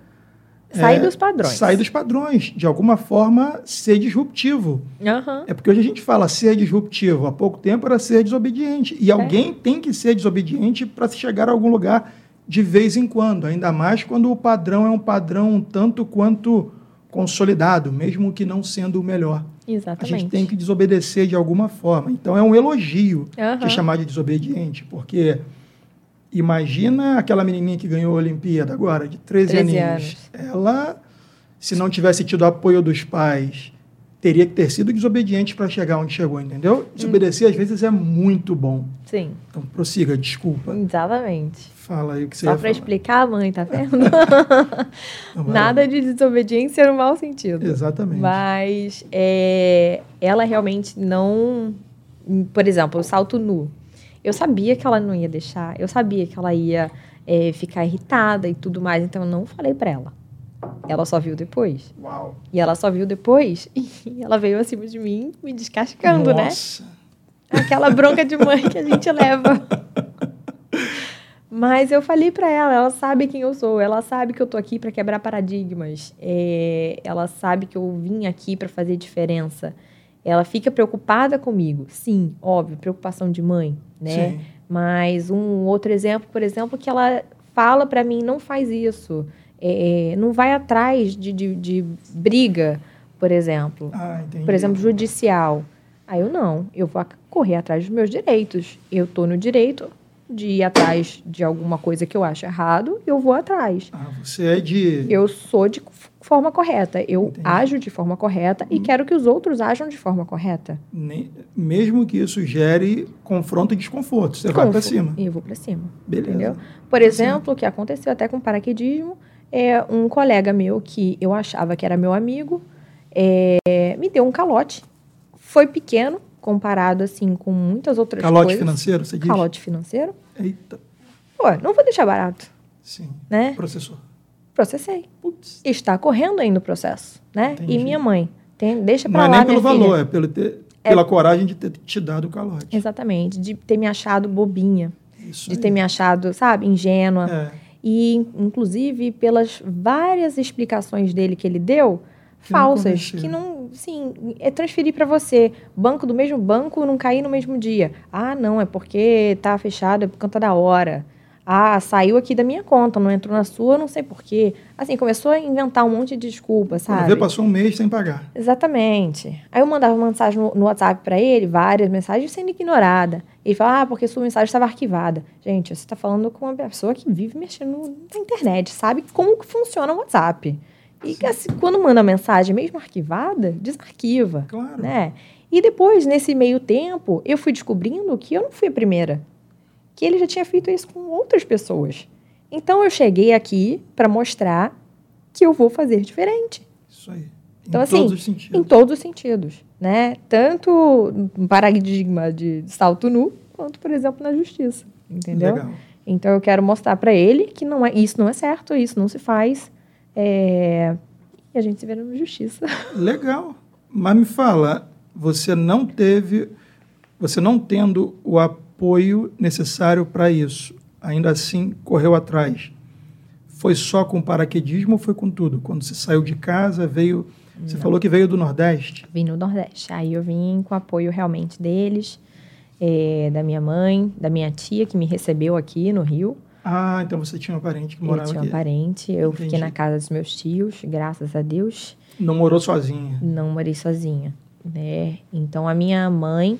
Sair é, dos padrões. sair dos padrões. De alguma forma, ser disruptivo. Aham. É porque hoje a gente fala ser disruptivo. Há pouco tempo era ser desobediente. E alguém tem que ser desobediente para se chegar a algum lugar de vez em quando. Ainda mais quando o padrão é um padrão um tanto quanto consolidado, mesmo que não sendo o melhor. A Exatamente. gente tem que desobedecer de alguma forma. Então é um elogio Aham. te chamar de desobediente, porque imagina aquela menininha que ganhou a Olimpíada agora, de 13, 13 aninhos. Ela, se não tivesse tido apoio dos pais, teria que ter sido desobediente para chegar onde chegou, entendeu? Desobedecer às vezes é muito bom. Sim, Então prossiga, desculpa. exatamente. Fala aí o que você Só para explicar a mãe, tá vendo? Não, Nada de desobediência no mau sentido. Exatamente. Mas é, ela realmente não. Por exemplo, o salto nu. Eu sabia que ela não ia deixar, eu sabia que ela ia é, ficar irritada e tudo mais, então eu não falei pra ela. Ela só viu depois. Uau. E ela só viu depois e ela veio acima de mim me descascando, né? Nossa. Aquela bronca de mãe que a gente leva. Mas eu falei pra ela, ela sabe quem eu sou, ela sabe que eu tô aqui pra quebrar paradigmas, é, ela sabe que eu vim aqui pra fazer diferença. Ela fica preocupada comigo, sim, óbvio, preocupação de mãe, né? Sim. Mas um outro exemplo, por exemplo, que ela fala pra mim, não faz isso. É, não vai atrás de, de, de briga, por exemplo. Ah, entendi. Por exemplo, judicial. Aí eu não, eu vou correr atrás dos meus direitos. Eu estou no direito de ir atrás de alguma coisa que eu acho errado, eu vou atrás. Ah, você é de. Eu sou de forma correta. Eu Entendi. ajo de forma correta e quero que os outros ajam de forma correta. Nem- Mesmo que isso gere confronto e desconforto, você vai Confo. para cima. E eu vou para cima. Beleza. Entendeu? Por exemplo, o que aconteceu até com paraquedismo, é um colega meu que eu achava que era meu amigo, é, me deu um calote. Foi pequeno, comparado assim com muitas outras Calote coisas. financeiro, você diz? Calote financeiro. Eita, Pô, não vou deixar barato, sim. né? Processor. Processei. Putz. Está correndo ainda o processo, né? Entendi. E minha mãe, tem, deixa Não pra é lá, nem pelo filha. valor, é, pelo ter- pela coragem de ter te dado o calote. Exatamente, de ter me achado bobinha, Isso de aí. ter me achado, sabe, ingênua. É, E, inclusive, pelas várias explicações dele que ele deu, falsas, que não, sim, é transferir para você. Banco do mesmo banco não cair no mesmo dia. Ah, não, é porque tá fechado, é por conta da hora. Ah, saiu aqui da minha conta, não entrou na sua, não sei por quê. Assim, começou a inventar um monte de desculpa, quando sabe? vê, passou um mês sem pagar. Exatamente. Aí eu mandava mensagem no, no WhatsApp pra ele, várias mensagens sendo ignorada. Ele fala, ah, porque sua mensagem estava arquivada. Gente, você está falando com uma pessoa que vive mexendo na internet, sabe como que funciona o WhatsApp. E assim, quando manda mensagem mesmo arquivada, desarquiva, Claro. né? E depois, nesse meio tempo, eu fui descobrindo que eu não fui a primeira. Que ele já tinha feito isso com outras pessoas. Então eu cheguei aqui para mostrar que eu vou fazer diferente. Isso aí. Então, em assim, todos os sentidos. Em todos os sentidos, né? Tanto no paradigma de salto nu, quanto, por exemplo, na justiça, entendeu? Legal. Então eu quero mostrar para ele que não é, isso não é certo, isso não se faz, é, e a gente se vê na justiça. Legal. Mas me fala, você não teve, você não tendo o apoio necessário para isso, ainda assim correu atrás. Foi só com paraquedismo ou foi com tudo? Quando você saiu de casa, veio. Você falou que veio do Nordeste. Vim no Nordeste, aí eu vim com apoio realmente deles, é, da minha mãe, da minha tia que me recebeu aqui no Rio. Ah, então você tinha um parente que Eu morava tinha um aqui. parente, eu Entendi. fiquei na casa dos meus tios, graças a Deus. Não morou sozinha. não morei sozinha, né? Então a minha mãe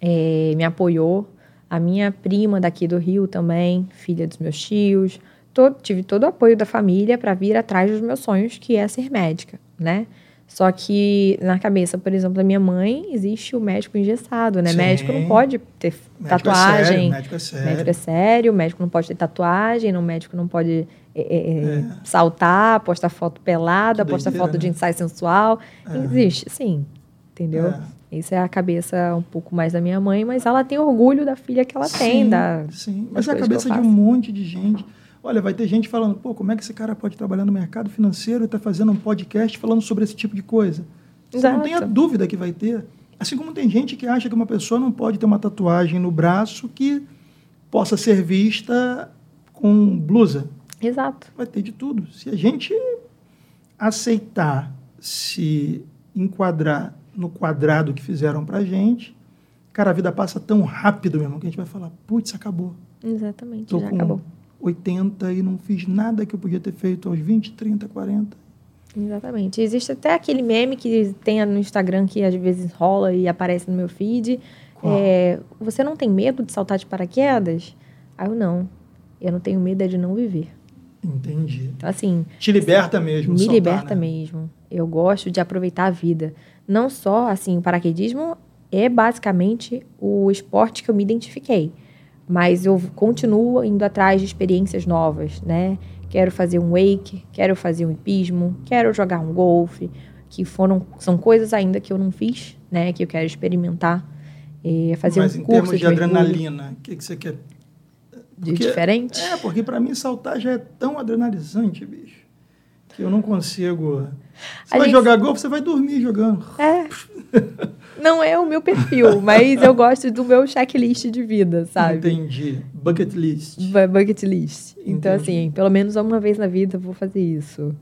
eh, me apoiou, a minha prima daqui do Rio também, filha dos meus tios, todo, tive todo o apoio da família para vir atrás dos meus sonhos, que é ser médica, né? Só que na cabeça, por exemplo, da minha mãe, existe o médico engessado, né? Sim. Médico não pode ter Médico tatuagem. É sério, médico é sério. Médico é sério, médico não pode ter tatuagem, o médico não pode é, é, é, É. saltar, postar foto pelada, postar foto de né? ensaio sensual. É. Existe, sim. Entendeu? É. Isso é a cabeça um pouco mais da minha mãe, mas ela tem orgulho da filha que ela tem, Sim, da, Sim, mas é a cabeça de um monte de gente. Olha, vai ter gente falando, pô, como é que esse cara pode trabalhar no mercado financeiro e tá fazendo um podcast falando sobre esse tipo de coisa? Você não Exato. tem a dúvida que vai ter. Assim como tem gente que acha que uma pessoa não pode ter uma tatuagem no braço que possa ser vista com blusa. Exato. Vai ter de tudo. Se a gente aceitar se enquadrar no quadrado que fizeram pra gente, cara, a vida passa tão rápido, meu irmão, que a gente vai falar, putz, acabou. Exatamente, Tô já com acabou. 80 e não fiz nada que eu podia ter feito aos 20, 30, 40. Exatamente. Existe até aquele meme que tem no Instagram que às vezes rola e aparece no meu feed. É, você não tem medo de saltar de paraquedas? Aí eu não. Eu não tenho medo é de não viver. Entendi. Então, assim, Te liberta mesmo. me soltar, liberta né? mesmo. Eu gosto de aproveitar a vida. Não só, assim, o paraquedismo é basicamente o esporte que eu me identifiquei. Mas eu continuo indo atrás de experiências novas, né? Quero fazer um wake, quero fazer um hipismo, quero jogar um golfe, que foram são coisas ainda que eu não fiz, né? Que eu quero experimentar. É, fazer Mas um em curso termos de mergulho adrenalina, o que, que você quer? de porque- diferente. É, porque para mim saltar já é tão adrenalizante, bicho, que eu não consigo. Você A vai gente- jogar golfe, você vai dormir jogando. É. Não é o meu perfil, mas eu gosto do meu checklist de vida, sabe? Entendi. Bucket list. Bu- Bucket list. Então, Entendi. assim, pelo menos uma vez na vida eu vou fazer isso.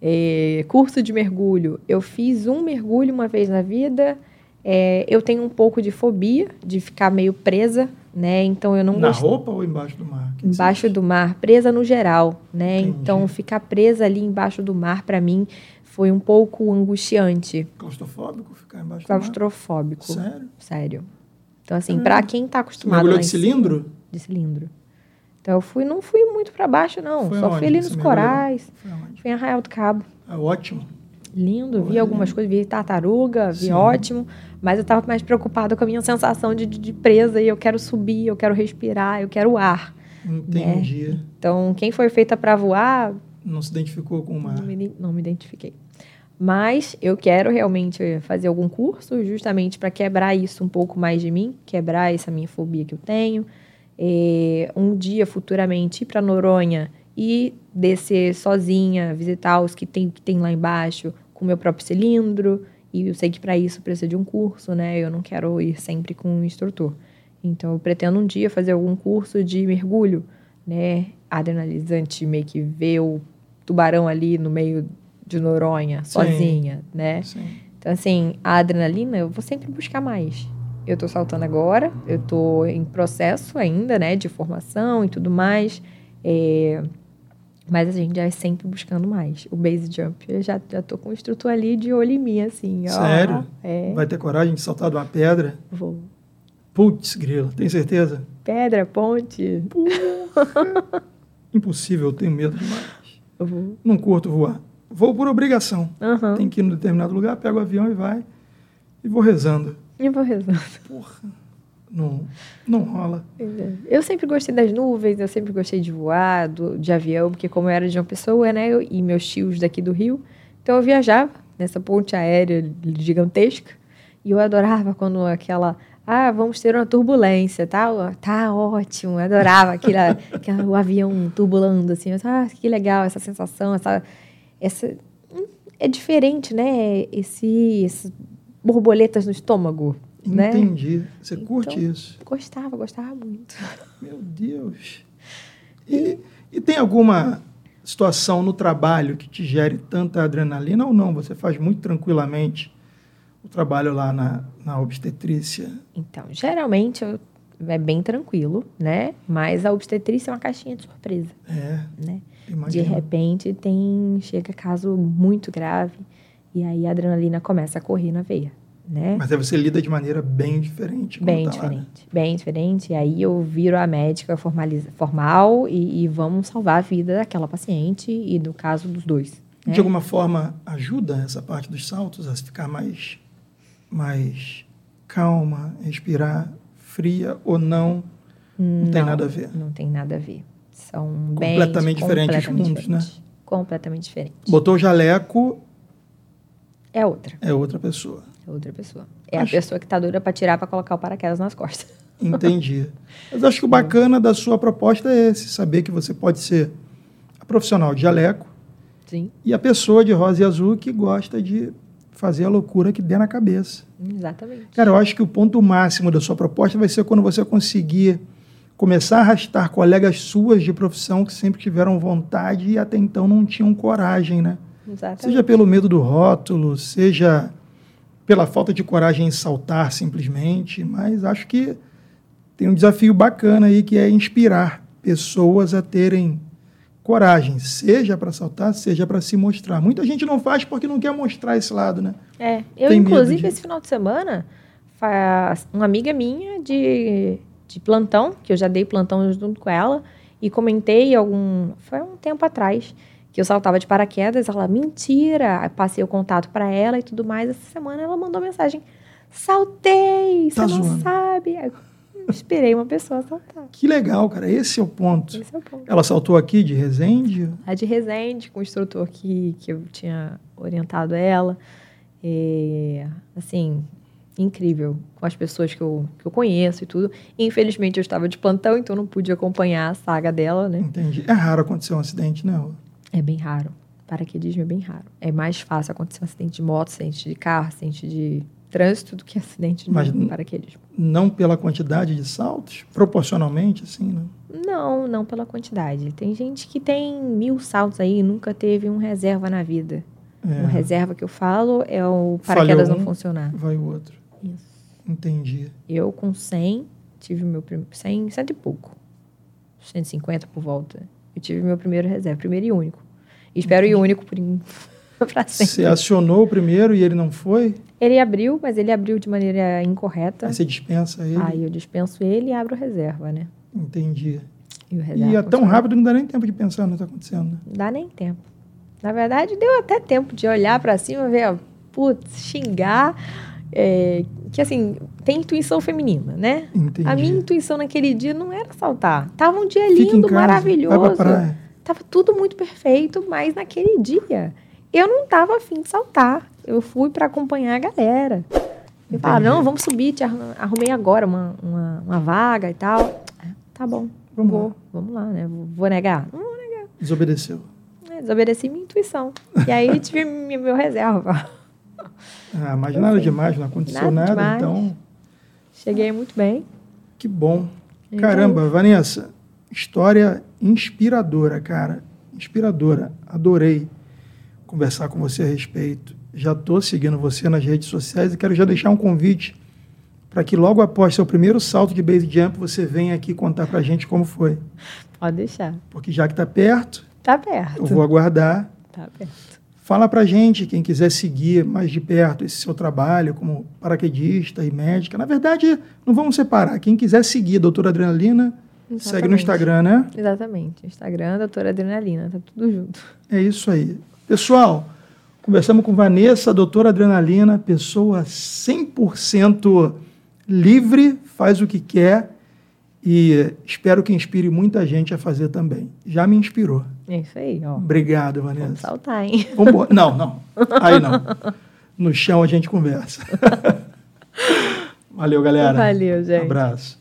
É, curso de mergulho. Eu fiz um mergulho uma vez na vida. É, eu tenho um pouco de fobia de ficar meio presa né? Então eu não Na gost- roupa ou embaixo do mar? Que embaixo do mar, presa no geral, né? Entendi. Então ficar presa ali embaixo do mar para mim foi um pouco angustiante, Claustrofóbico ficar embaixo claustrofóbico. Sério? Sério. Então assim, para quem tá Você acostumado mergulhou lá de em cima- cilindro? de cilindro. Então eu fui, não fui muito para baixo não, Foi só aonde fui ali nos você mergulhou? corais, fui em Arraial do Cabo. Ah, ótimo. Lindo, vi algumas coisas, vi tartaruga, vi Sim. ótimo, mas eu tava mais preocupada com a minha sensação de, de, de presa e eu quero subir, eu quero respirar, eu quero ar. Entendi. Então, quem foi feita para voar, Não se identificou com o mar. não me, não me identifiquei. Mas eu quero realmente fazer algum curso justamente para quebrar isso um pouco mais de mim, quebrar essa minha fobia que eu tenho. É, um dia, futuramente, ir para Noronha e descer sozinha, visitar os que tem, que tem lá embaixo com meu próprio cilindro. E eu sei que para isso precisa de um curso, né? Eu não quero ir sempre com um instrutor. Então, eu pretendo um dia fazer algum curso de mergulho, né? Adrenalizante, meio que ver o tubarão ali no meio de Noronha, Sim. sozinha, né? Sim. Então, assim, a adrenalina eu vou sempre buscar mais. Eu tô saltando agora, eu tô em processo ainda, né, de formação e tudo mais. É, Mas a gente já é sempre buscando mais. O base jump, eu já, já tô com o instrutor ali de olho em mim, assim. ó. Sério? É, Vai ter coragem de saltar de uma pedra? vou. Putz, grilo, tem certeza? Pedra, ponte, Impossível, eu tenho medo demais. eu vou. Não curto voar. Vou por obrigação. Aham. Tem que ir em determinado lugar, pego o avião e vai. E vou rezando. E vou rezando. Porra, não, não rola. Eu sempre gostei das nuvens, eu sempre gostei de voar, do- de avião, porque como eu era de uma pessoa, né, eu- e meus tios daqui do Rio, então eu viajava nessa ponte aérea gigantesca, e eu adorava quando aquela, ah, vamos ter uma turbulência, tá, tá ótimo, eu adorava aquele, aquele, o avião turbulando, assim, eu, ah, que legal essa sensação, essa, essa, hum, é diferente, né, esse, essas borboletas no estômago, né? Entendi. Você curte Então- isso? Gostava, gostava muito. Meu Deus. E, e tem alguma situação no trabalho que te gere tanta adrenalina ou não? Você faz muito tranquilamente o trabalho lá na, na obstetrícia? Então, geralmente eu- é bem tranquilo, né? Mas a obstetrícia é uma caixinha de surpresa, É, né? De imagina. repente tem chega caso muito grave e aí a adrenalina começa a correr na veia, né? Mas aí você lida de maneira bem diferente. Bem tá lá, né? diferente, bem diferente. E aí eu viro a médica formaliza, formal e, e vamos salvar a vida daquela paciente e no caso dos dois. né? De alguma forma, ajuda essa parte dos saltos a ficar mais, mais calma, respirar, fria ou não? Não, tem nada a ver. Não tem nada a ver. São bem Completamente diferentes os completamente mundos, né? diferentes. Completamente diferente. Botou o jaleco, É outra. é outra pessoa. É outra pessoa. É a Acho- pessoa que tá dura pra tirar pra colocar o paraquedas nas costas. Entendi. Mas acho que o bacana da sua proposta é esse, saber que você pode ser a profissional de jaleco Sim, e a pessoa de rosa e azul que gosta de fazer a loucura que der na cabeça. exatamente. Cara, eu acho que o ponto máximo da sua proposta vai ser quando você conseguir começar a arrastar colegas suas de profissão que sempre tiveram vontade e até então não tinham coragem, né? Exatamente. Seja pelo medo do rótulo, seja pela falta de coragem em saltar simplesmente, mas acho que tem um desafio bacana aí que é inspirar pessoas a terem coragem, seja para saltar, seja para se mostrar. Muita gente não faz porque não quer mostrar esse lado, né? É, eu Tem inclusive de- esse final de semana, uma amiga minha de, de plantão, que eu já dei plantão junto com ela, e comentei algum, foi um tempo atrás, que eu saltava de paraquedas, ela, mentira, passei o contato para ela e tudo mais, essa semana ela mandou mensagem, saltei, Tá você não zoando. sabe. Aí eu esperei uma pessoa saltar, Que legal, cara. Esse é o ponto. esse é o ponto. Ela saltou aqui de Resende. A de Resende, com o instrutor que, que eu tinha orientado ela. É, assim, incrível. Com as pessoas que eu, que eu conheço e tudo. Infelizmente, eu estava de plantão, então não pude acompanhar a saga dela, né? Entendi. É raro acontecer um acidente, né? É bem raro. Paraquedismo é bem raro. É mais fácil acontecer um acidente de moto, acidente de carro, acidente de trânsito do que acidente de Mas- paraquedismo. Não pela quantidade de saltos, proporcionalmente, assim, né? Não, não pela quantidade. Tem gente que tem mil saltos aí e nunca teve um reserva na vida. É, Uma reserva que eu falo é o paraquedas Falhou não um. funcionar. vai o outro. Entendi. Eu com 100 tive meu primeiro. 100, cento e pouco. 150 por volta. Eu tive meu primeiro reserva, primeiro e único. E espero ir único por pra sempre. Você acionou o primeiro e ele não foi? Ele abriu, mas ele abriu de maneira incorreta. Aí você dispensa ele? Aí eu dispenso ele e abro reserva, né? Entendi. E reserva E é tão rápido que não dá nem tempo de pensar no que está acontecendo. né? Não dá nem tempo. Na verdade, deu até tempo de olhar pra cima, ver, ó, putz, xingar. É, que assim, tem intuição feminina, né? Entendi. A minha intuição naquele dia não era saltar. Tava um dia Fica lindo, casa, maravilhoso. pra. Tava tudo muito perfeito, mas naquele dia eu não tava afim de saltar. Eu fui pra acompanhar a galera. E falaram, Entendi. não, vamos subir, te arru- arrumei agora uma, uma, uma vaga e tal. É, Tá bom, Vamos vou, lá. vamos lá, né? Vou vou negar? Não vou negar. Desobedeceu. É, desobedeci minha intuição. E aí tive meu reserva. Ah, mas nada demais, não aconteceu nada nada, então Cheguei muito bem. que bom. E Caramba, Vanessa, história inspiradora, cara. Inspiradora. Adorei conversar com você a respeito. Já estou seguindo você nas redes sociais e quero já deixar um convite para que logo após seu primeiro salto de base jump você venha aqui contar para a gente como foi. Pode deixar. Porque já que está perto, Tá perto. eu vou aguardar. Tá perto. Fala pra gente, quem quiser seguir mais de perto esse seu trabalho como paraquedista e médica. Na verdade, não vamos separar. Quem quiser seguir a Doutora Adrenalina, segue no Exatamente. Instagram, né? Exatamente. Instagram, doutora Adrenalina. Tá tudo junto. É isso aí. Pessoal, conversamos com Vanessa, doutora Adrenalina, pessoa 100% livre, faz o que quer e espero que inspire muita gente a fazer também. Já me inspirou. É isso aí, ó. Obrigado, Vamos Vanessa. saltar, hein? Vambora. Não, não. Aí não. No chão a gente conversa. Valeu, galera. Valeu, gente. Abraço.